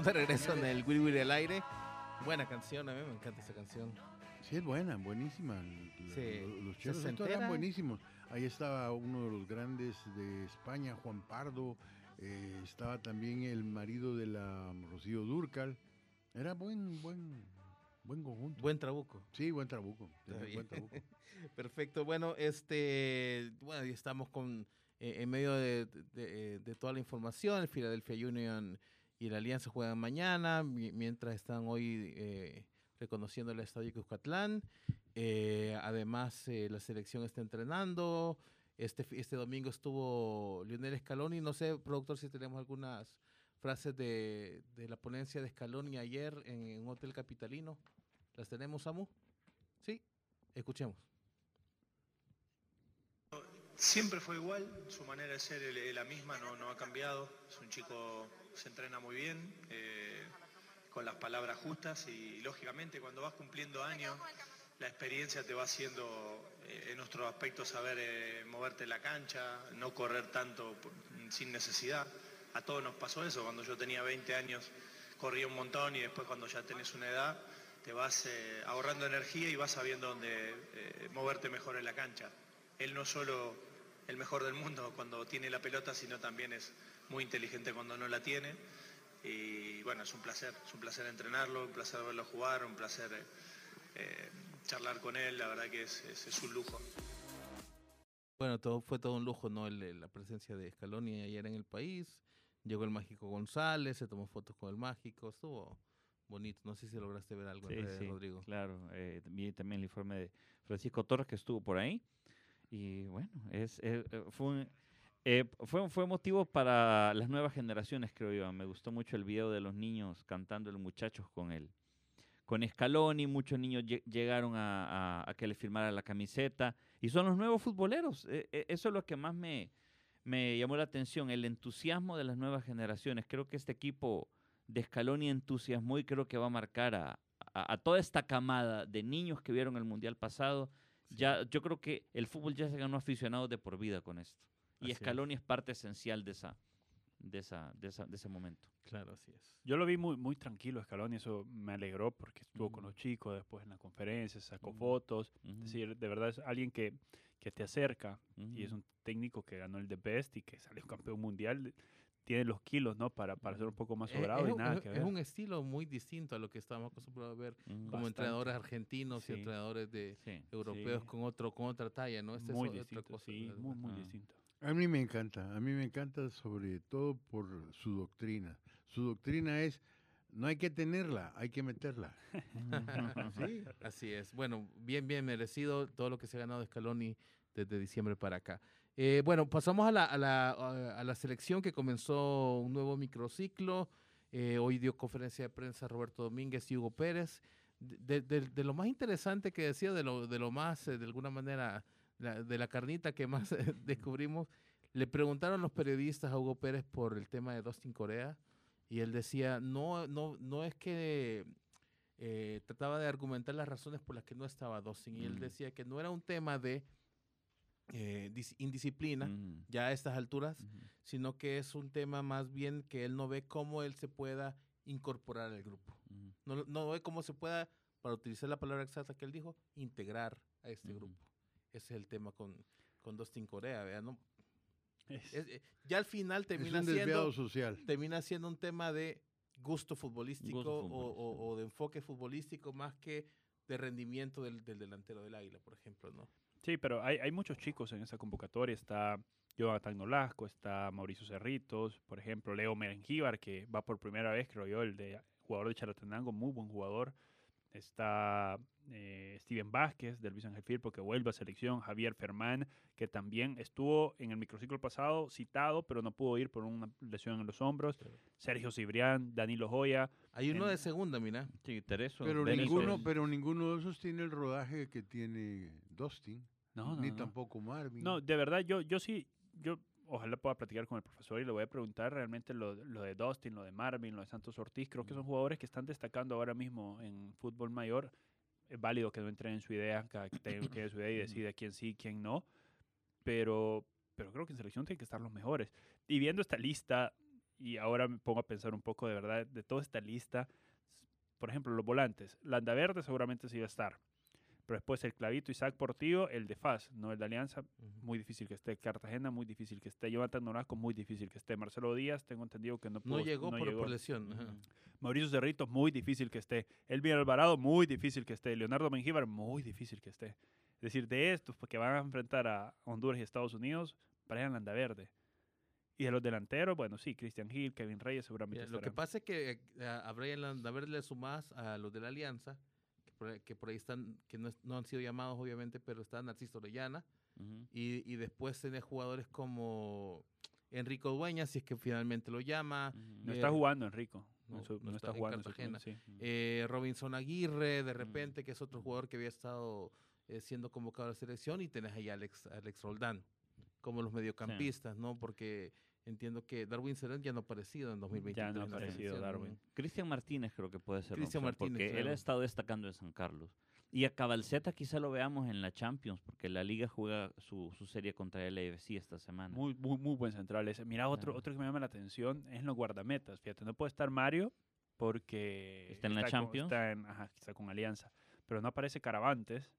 Estamos de regreso en el Wiri Wiri al aire. Buena canción, a mí me encanta esa canción. Sí, es buena, buenísima. L- Sí, lo- Los cheros eran buenísimos. Ahí estaba uno de los grandes de España, Juan Pardo. eh, estaba también el marido de la Rocío Durcal. Era buen, buen, Buen conjunto. Buen trabuco. Sí, buen trabuco. Buen. Perfecto. Bueno, este, bueno, estamos con eh, en medio de, de- de toda la información. El Philadelphia Union y la Alianza juegan mañana, mi- mientras están hoy eh, reconociendo el Estadio Cuscatlán. Eh, además, eh, la selección está entrenando. Este, este domingo estuvo Lionel Scaloni. No sé, productor, si tenemos algunas frases de, de la ponencia de Scaloni ayer en un hotel capitalino. ¿Las tenemos, Samu? Sí, escuchemos. Siempre fue igual, su manera de ser es la misma, no, no ha cambiado. Es un chico, se entrena muy bien, eh, con las palabras justas y lógicamente cuando vas cumpliendo años, la experiencia te va haciendo eh, en nuestros aspectos saber eh, moverte en la cancha, no correr tanto sin necesidad. A todos nos pasó eso, cuando yo tenía 20 años corría un montón y después cuando ya tenés una edad te vas eh, ahorrando energía y vas sabiendo dónde eh, moverte mejor en la cancha. Él no solo el mejor del mundo cuando tiene la pelota, sino también es muy inteligente cuando no la tiene. Y bueno, es un placer, es un placer entrenarlo, un placer verlo jugar, un placer eh, charlar con él, la verdad que es, es- es un lujo. Bueno, todo, fue todo un lujo, ¿no? El- la presencia de Scaloni ayer en el país. Llegó el Mágico González, se tomó fotos con el Mágico, estuvo bonito. No sé si lograste ver algo en Sí, redes, sí, Rodrigo. claro. eh, vi también el informe de Francisco Torres que estuvo por ahí. Y bueno, es, eh, eh, fue, un- eh, fue, fue motivo para las nuevas generaciones, creo yo. Me gustó mucho el video de los niños cantando los muchachos con él. Con Scaloni, muchos niños lle- llegaron a, que le firmara la camiseta. Y son los nuevos futboleros. eso es lo que más me, me llamó la atención, el entusiasmo de las nuevas generaciones. Creo que este equipo de Scaloni entusiasmó y creo que va a marcar a- a toda esta camada de niños que vieron el Mundial pasado. Ya, yo creo que el fútbol ya se ganó aficionados de por vida con esto. Y Así es. Scaloni es parte esencial de, esa, de, esa, de, esa, de ese momento. Claro, así es. Yo lo vi muy, muy tranquilo, Scaloni, eso me alegró porque estuvo con los chicos después en la conferencia, sacó fotos. Es decir, de verdad es alguien que, que te acerca y es un técnico que ganó el The Best y que salió campeón mundial. Tiene los kilos, ¿no? Para, para ser un poco más Eh, sobrado es, y un- nada es- que es ver. un estilo muy distinto a lo que estamos acostumbrados a ver Ujú. como Bastante. entrenadores argentinos Sí. y entrenadores de Sí. europeos Sí. con otro con otra talla, ¿no? Este muy es distinto, otra cosa. sí, ¿verdad? muy, muy Ah. distinto. A mí me encanta, a mí me encanta sobre todo por su doctrina. Su doctrina es, no hay que tenerla, hay que meterla. Sí. Así es. Bueno, bien, bien merecido todo lo que se ha ganado de Scaloni desde diciembre para acá. Eh, bueno, pasamos a la, a, la, a- la selección que comenzó un nuevo microciclo. Eh, hoy dio conferencia de prensa Roberto Domínguez y Hugo Pérez. De, de- de lo más interesante que decía, de lo, de lo más, eh, de alguna manera, la- de la carnita que más descubrimos, le preguntaron los periodistas a Hugo Pérez por el tema de Dustin Corea y él decía, no, no, no es que eh, trataba de argumentar las razones por las que no estaba Dustin y él Mm. decía que no era un tema de eh, dis- indisciplina ya a estas alturas, sino que es un tema más bien que él no ve cómo él se pueda incorporar al grupo. No, no ve cómo se pueda, para utilizar la palabra exacta que él dijo, integrar a este grupo. Ese es el tema con, con Dustin Corea, ¿vea? ¿no? Es- Es- eh, ya al final termina siendo, social. termina siendo un tema de gusto futbolístico, Gusto o-. O, o de enfoque futbolístico más que de rendimiento del, del delantero del Águila, por ejemplo, ¿no? Sí, pero hay, hay muchos chicos en esa convocatoria. Está Jonathan Nolasco, está Mauricio Cerritos, por ejemplo, Leo Merengíbar, que va por primera vez, creo yo, el de jugador de Chalatenango, muy buen jugador. Está eh, Steven Vázquez del Luis Ángel Firpo, que vuelve a selección. Javier Fermán, que también estuvo en el microciclo pasado citado, pero no pudo ir por una lesión en los hombros. Sergio Cibrián, Danilo Joya. Hay uno En- de segunda, mira. Sí, Tereso. Pero ninguno, pero ninguno de esos tiene el rodaje que tiene Dustin, No, no, ni no. tampoco Marvin. No, de verdad, yo, yo sí, yo ojalá pueda platicar con el profesor y le voy a preguntar realmente lo, lo de Dustin, lo de Marvin, lo de Santos Ortiz. Creo que son jugadores que están destacando ahora mismo en fútbol mayor. Es válido que no entren en su idea, cada que tenga que su idea y decide quién sí, quién no. Pero, pero creo que en selección tienen que estar los mejores. Y viendo esta lista, y ahora me pongo a pensar un poco de verdad, de toda esta lista, por ejemplo, los volantes. Landaverde seguramente sí va a estar. Pero después el clavito Isaac Portillo, el de FAS, no el de Alianza, muy difícil que esté. Cartagena, muy difícil que esté. Jonathan Nolasco, muy difícil que esté. Marcelo Díaz, tengo entendido que no No pudo- llegó, no por, llegó. por lesión. ajá. Mauricio Cerritos, muy difícil que esté. Elvin Alvarado, muy difícil que esté. Leonardo Mengíbar, muy difícil que esté. Es decir, de estos pues, que van a enfrentar a Honduras y Estados Unidos, Brian Landaverde. Y de los delanteros, bueno, sí, Cristian Gil, Kevin Reyes seguramente Mira, lo que pasa es que eh, a Brian Landaver le sumás a los de la Alianza, por, que por ahí están, que no, es- no han sido llamados obviamente, pero está Narciso Orellana, Ujú. y, y después tenés jugadores como Enrico Dueñas, si es que finalmente lo llama, Ujú. No eh, está jugando Enrico. no, No, su- no no está está jugando en su Cartagena. club, sí. eh, Robinson Aguirre, de repente, que es otro jugador que había estado eh, siendo convocado a la selección, y tenés ahí a Alex, a Alex Roldán, como los mediocampistas, ¿no? Porque entiendo que Darwin Serén ya no ha aparecido en 2023. Ya no ha aparecido Darwin. ¿no? Cristian Martínez creo que puede ser. Cristian Martínez, Porque él ha estado destacando en San Carlos. Y a Cabalceta quizá lo veamos en la Champions, porque la liga juega su, su serie contra el AFC esta semana. Muy, muy, muy buen central ese. Mira, otro, Claro. otro que me llama la atención es en los guardametas. Fíjate, no puede estar Mario porque Está en la con- Champions. está, en, ajá, está con Alianza. Pero no aparece Caravantes.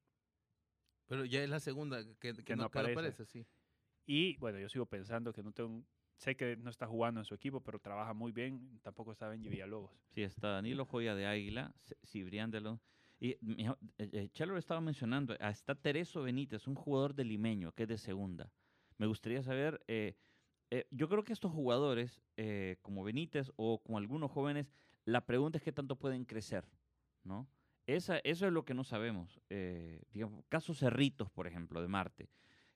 Pero ya es la segunda que, que Que no, aparece. aparece, sí. Y bueno, yo sigo pensando que no tengo. Sé que no está jugando en su equipo, pero trabaja muy bien. Tampoco está Benji Villalobos. Sí, está Danilo Joya de Águila, Cibrián de los... Y eh, eh, Chelo lo estaba mencionando, ah, está Tereso Benítez, un jugador de limeño, que es de segunda. Me gustaría saber, eh, eh, yo creo que estos jugadores, eh, como Benítez o como algunos jóvenes, la pregunta es qué tanto pueden crecer, ¿no? Esa, eso es lo que no sabemos. Eh, digamos, caso Cerritos, por ejemplo, de Marte,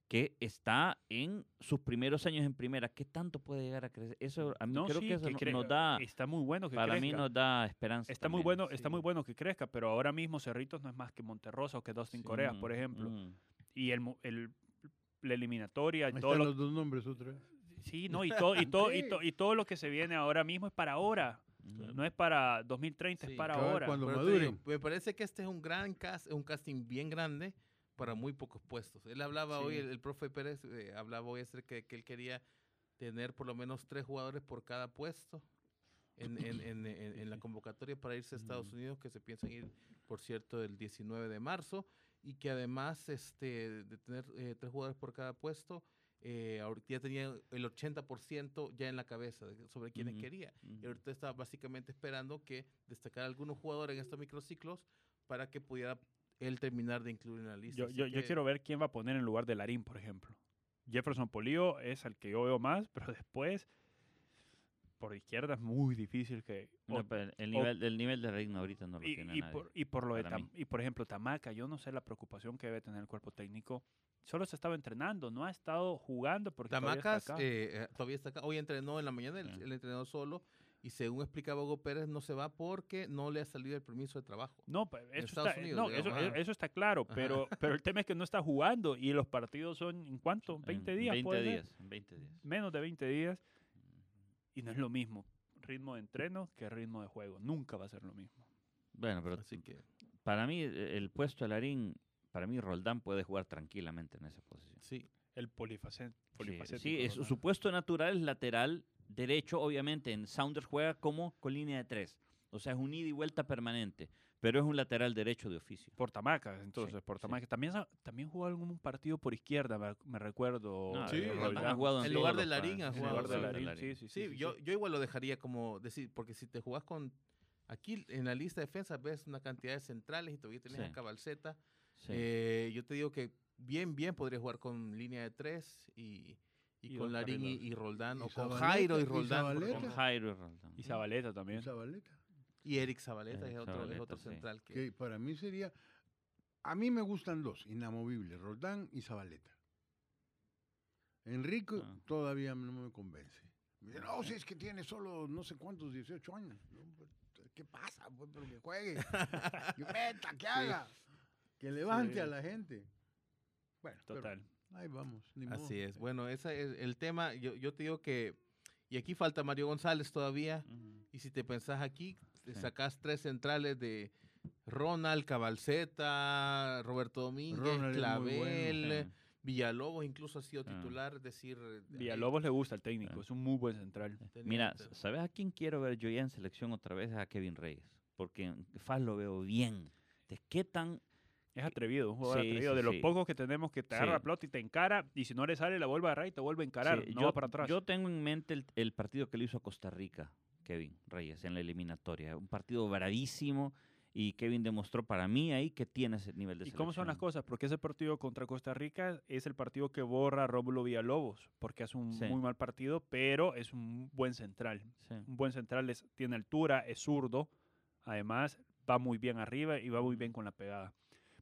que está en sus primeros años en primera, ¿qué tanto puede llegar a crecer? Eso a mí No, creo sí, que eso nos da, Está muy bueno que para mí crezca. nos da esperanza. Está muy bueno, está muy bueno que crezca, pero ahora mismo Cerritos no es más que Monterrosa o que Dustin Sí, Corea, por ejemplo. mm. Y el, el- la eliminatoria y Ahí todo están lo, los dos nombres otra vez. sí, no, y todo, y todo, y, Sí. to- y todo lo que se viene ahora mismo es para ahora. No es para 2030, Sí, es para cabal, ahora. cuando- maduren. me parece que este es un gran cast, un casting bien grande para muy pocos puestos. Él hablaba hoy, el, el profe Pérez eh, hablaba hoy acerca de que él quería tener por lo menos tres jugadores por cada puesto en, en- en- en- la convocatoria para irse a Estados Unidos, que se piensan ir, por cierto, el 19 de marzo, y que además este, de tener eh, tres jugadores por cada puesto, eh, ahorita ya tenía el 80% ya en la cabeza de- sobre quienes quería. Y ahorita está básicamente esperando que destacar algunos jugadores en estos microciclos para que pudiera él terminar de incluir en la lista. Yo, yo, yo quiero ver quién va a poner en lugar de Larín, por ejemplo. Jefferson Polío es el que yo veo más, pero después por izquierda es muy difícil que... No, o- pero el, o- nivel, el nivel de Reino ahorita no lo y, tiene y nadie. por, y por lo de Tam- y por ejemplo Tamaca, yo no sé la preocupación que debe tener el cuerpo técnico. Solo se estaba entrenando, no ha estado jugando porque todavía está Tamacas acá. eh, eh, todavía está acá. Hoy entrenó en la mañana, él, Sí. él entrenó solo. Y según explicaba Hugo Pérez, no se va porque no le ha salido el permiso de trabajo. No, pero eso está, Unidos, no, digamos, eso, está claro, Ajá. pero, pero el tema es que no está jugando y los partidos son, ¿en cuánto? En 20 días. 20 puede ser? días, en 20 días. Menos de 20 días. Y no es lo mismo ritmo de entreno que ritmo de juego. Nunca va a ser lo mismo. Bueno, pero Así que para mí eh, el puesto de Larín, para mí Roldán puede jugar tranquilamente en esa posición. sí. El polifacén. Sí, Sí, es- su puesto natural es lateral derecho, obviamente en Sounders juega como con línea de tres. O sea, es un ida y vuelta permanente, pero es un lateral derecho de oficio. Por Tamacas, entonces, sí. Tamacas. También, sa- también jugó algún partido por izquierda, me, recuerdo. No, Sí, ha jugado En lugar de Larín, ha En jugado, lugar de sí, Larín, sí, sí, Sí, sí, yo, sí. yo igual lo dejaría como decir, porque si te jugás con. Aquí en la lista de defensa ves una cantidad de centrales y todavía tenés Sí. a Cabalceta. Sí. Eh, yo te digo que bien, bien podría jugar con línea de tres y, y Y con Larín y, y Roldán, Y o con Zabaleta, Jairo y y Roldán. Zabaleta. con. Jairo y Roldán. Y Zabaleta también. Zabaleta. Y Eric Zabaleta Eric es otro, es otro sí. central. Que, Que para mí sería. A mí me gustan dos, inamovibles, Roldán y Zabaleta. Enrique Ah. todavía no me convence. Me dice, no, si es que tiene solo no sé cuántos, 18 años. Pues, ¿Qué pasa? Pues, pero que juegue. que meta, que haga. Que levante Sí. a la gente. Bueno, pero Total. Ahí vamos. ni modo. así es. Bueno, ese es el tema. Yo, yo te digo que. Y aquí falta Mario González todavía. Y si te pensás aquí, te Sí. sacás tres centrales de Ronald, Cabalceta, Roberto Domínguez, Ronald bueno, Clavel, Sí. Villalobos incluso ha sido Ah. titular, es decir... eh, ahí Villalobos le gusta al técnico, Ah. es un muy buen central. Mira, ¿sabes a quién quiero ver yo ya en selección otra vez? A Kevin Reyes. Porque en FAS lo veo bien. De qué tan, Es atrevido, un jugador Sí, atrevido. sí, de los sí. pocos que tenemos que te agarra la pelota y te encara, y si no le sale, la vuelve a agarrar y te vuelve a encarar. No yo, va para atrás. yo tengo en mente el, el partido que le hizo a Costa Rica, Kevin Reyes, en la eliminatoria. Un partido bravísimo y Kevin demostró para mí ahí que tiene ese nivel de ¿Y cómo son las cosas? Porque ese partido contra Costa Rica es el partido que borra a Rómulo Villalobos, porque hace un muy mal partido, pero es un buen central. Un buen central es- tiene altura, es zurdo, además va muy bien arriba y va muy bien con la pegada.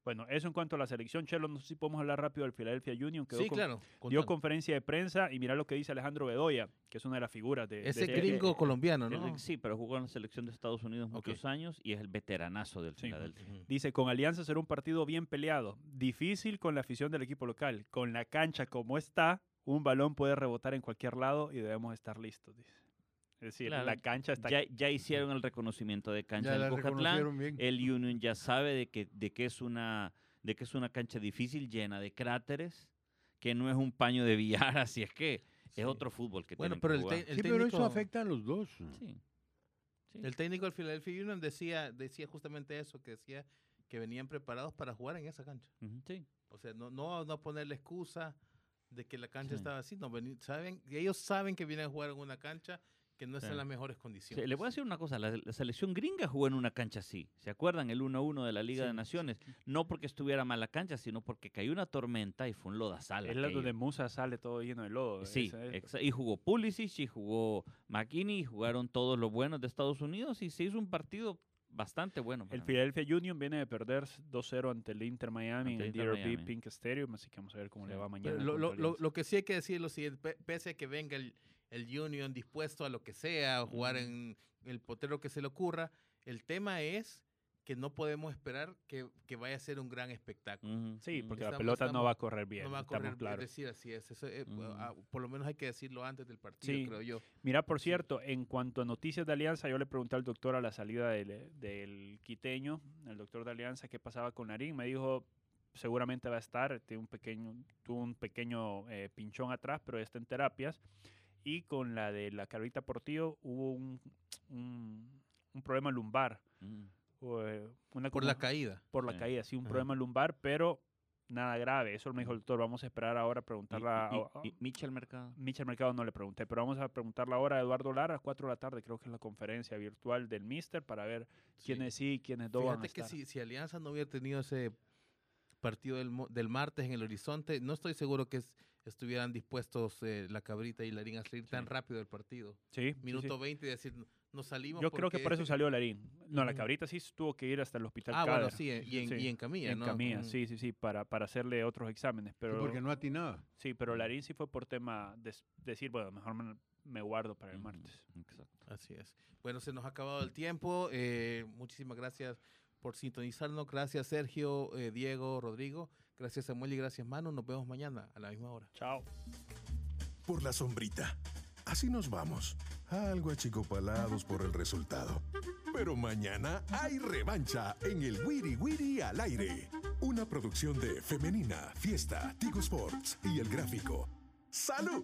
Bueno, eso en cuanto a la selección. Chelo, no sé si podemos hablar rápido del Philadelphia Union. Quedó Sí, con- claro. Dio conferencia de prensa y mira lo que dice Alejandro Bedoya, que es una de las figuras de, de Ese este- gringo colombiano, El- ¿no? Sí, pero jugó en la selección de Estados Unidos muchos años y es el veteranazo del Sí. Philadelphia. Dice, con Alianza será un partido bien peleado, difícil con la afición del equipo local. Con la cancha como está, un balón puede rebotar en cualquier lado y debemos estar listos, dice. Es decir, Claro, la cancha está... Ya, ya hicieron el reconocimiento de cancha la Cocatlán. bien. El Union ya sabe de que, de que es una de que es una cancha difícil, llena de cráteres, que no es un paño de billar, así es que Sí. es otro fútbol que Bueno, tienen pero que el, jugar. te- el sí, técnico, pero eso afecta a los dos. Sí. Sí. el técnico del Philadelphia Union decía, decía justamente eso, que decía que venían preparados para jugar en esa cancha. Ujú, sí. O sea, no, no, no ponerle excusa de que la cancha Sí. estaba así. No, saben, ellos saben que vienen a jugar en una cancha que no está Sí. en las mejores Sí, condiciones. le voy a decir una cosa, la, la selección gringa jugó en una cancha así. ¿Se acuerdan? El 1-1 de la Liga Sí, de sí. Naciones. No porque estuviera mal la cancha, sino porque cayó una tormenta y fue un lodazal. Es la donde Musa sale todo lleno de lodo. Sí, es. y jugó Pulisic y jugó McKinney y jugaron todos los buenos de Estados Unidos y se hizo un partido bastante bueno. El. Philadelphia Union viene de perder 2-0 ante el Inter Miami Ante en el DRB. Pink Stadium, así que vamos a ver cómo le va mañana. lo, lo- lo- Alianza. lo que sí hay que decir es lo siguiente, pe- pese a que venga el, el Union dispuesto a lo que sea, a jugar en el potero que se le ocurra, el tema es que no podemos esperar que, que vaya a ser un gran espectáculo. Sí, porque la Estamos- pelota no va a correr bien, no va a correr, es decir, así es. Eso, eh, ah, por lo menos hay que decirlo antes del partido, Sí. creo yo. Mira, por cierto, en cuanto a noticias de Alianza, yo le pregunté al doctor a la salida del, del quiteño, el doctor de Alianza, qué pasaba con Narín. Me dijo, seguramente va a estar, tiene un pequeño, tuvo un pequeño eh, pinchón atrás, pero está en terapias. Y con la de la Carolita Portillo hubo un, un, un problema lumbar. Ujú. o, eh, una Por como- la caída. por la Sí. caída, sí, un Ajá. problema lumbar, pero nada grave. Eso me dijo el doctor. Vamos a esperar ahora a Y- preguntarle a, Michel Mercado. Michel Mercado no le pregunté, pero vamos a preguntarle ahora a Eduardo Lara a 4 de la tarde, creo que es la conferencia virtual del Mister, para ver quiénes sí y quiénes no van a Fíjate que si, si Alianza no hubiera tenido ese partido del, mo- del martes en el horizonte, no estoy seguro que es- estuvieran dispuestos eh, la cabrita y Larín a salir tan rápido del partido. Sí, Minuto sí. 20 y decir, nos salimos. Yo creo que por eso salió Larín. No, la cabrita sí tuvo que ir hasta el hospital Ah, bueno, sí, y en, Sí, y en camilla, en ¿no? Camilla, Mm. sí, sí, sí, para, para hacerle otros exámenes. Sí, Pero, porque no atinaba. sí, pero Larín sí fue por tema de decir, bueno, mejor me, me guardo para el martes. Exacto. Así es. Bueno, se nos ha acabado el tiempo. eh, muchísimas gracias por sintonizarnos. Gracias, Sergio, eh, Diego, Rodrigo. Gracias, Samuel, y gracias, Manu. Nos vemos mañana a la misma hora. Chao. por la sombrita. Así nos vamos, algo achicopalados por el resultado. Pero mañana hay revancha en el Wiri Wiri al aire. Una producción de Femenina, Fiesta, Tigo Sports y El Gráfico. ¡Salud!